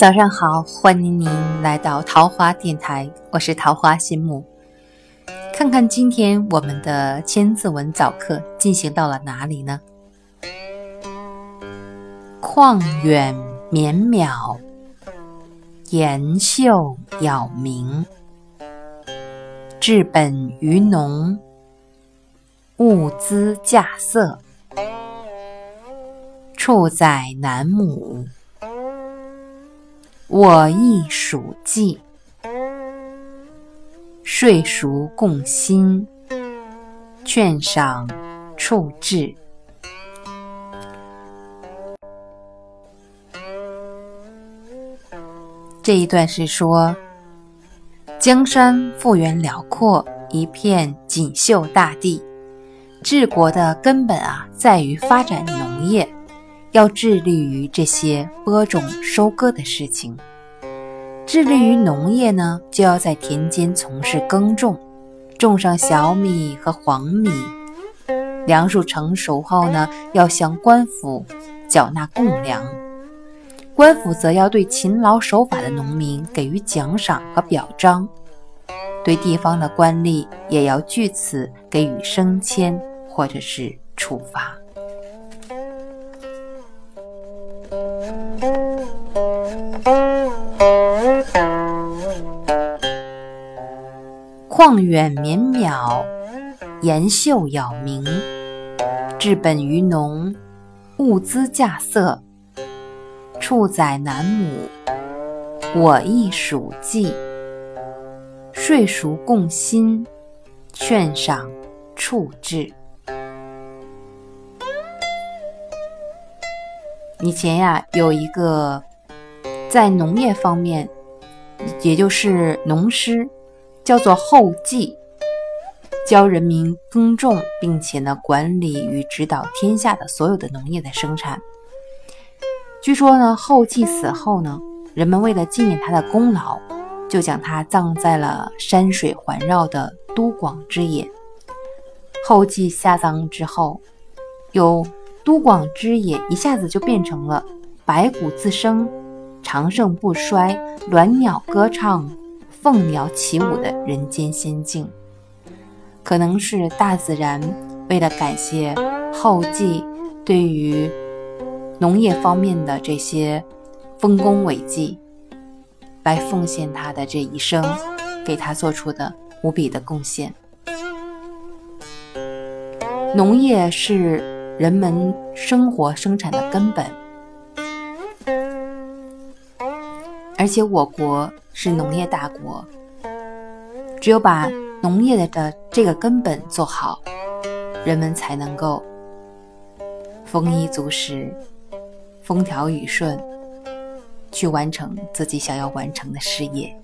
早上好，欢迎您来到桃花电台，我是桃花心木。看看今天我们的千字文早课进行到了哪里呢？旷远绵渺，岩秀杳冥，治本于农，物资稼穑，处宰南亩。我亦属稷，税熟共心，劝赏处置。这一段是说，江山复原辽阔，一片锦绣大地，治国的根本啊，在于发展农业。要致力于这些播种、收割的事情。致力于农业呢，就要在田间从事耕种，种上小米和黄米。粮食成熟后呢，要向官府缴纳贡粮。官府则要对勤劳守法的农民给予奖赏和表彰，对地方的官吏也要据此给予升迁或者是处罚。旷远绵渺，岩秀杳冥，治本于农，物资稼穑，处宰南亩。我亦属稷，税熟共心，劝赏处置。以前呀，有一个在农业方面，也就是农师，叫做后继，教人民耕种，并且呢管理与指导天下的所有的农业的生产。据说呢，后继死后呢，人们为了纪念他的功劳，就将他葬在了山水环绕的都广之野。后继下葬之后，有。都广之野一下子就变成了白骨自生、长盛不衰、鸾鸟歌唱、凤鸟起舞的人间仙境。可能是大自然为了感谢后继对于农业方面的这些丰功伟绩，来奉献他的这一生，给他做出的无比的贡献。农业是。人们生活生产的根本，而且我国是农业大国，只有把农业的这个根本做好，人们才能够丰衣足食、风调雨顺，去完成自己想要完成的事业。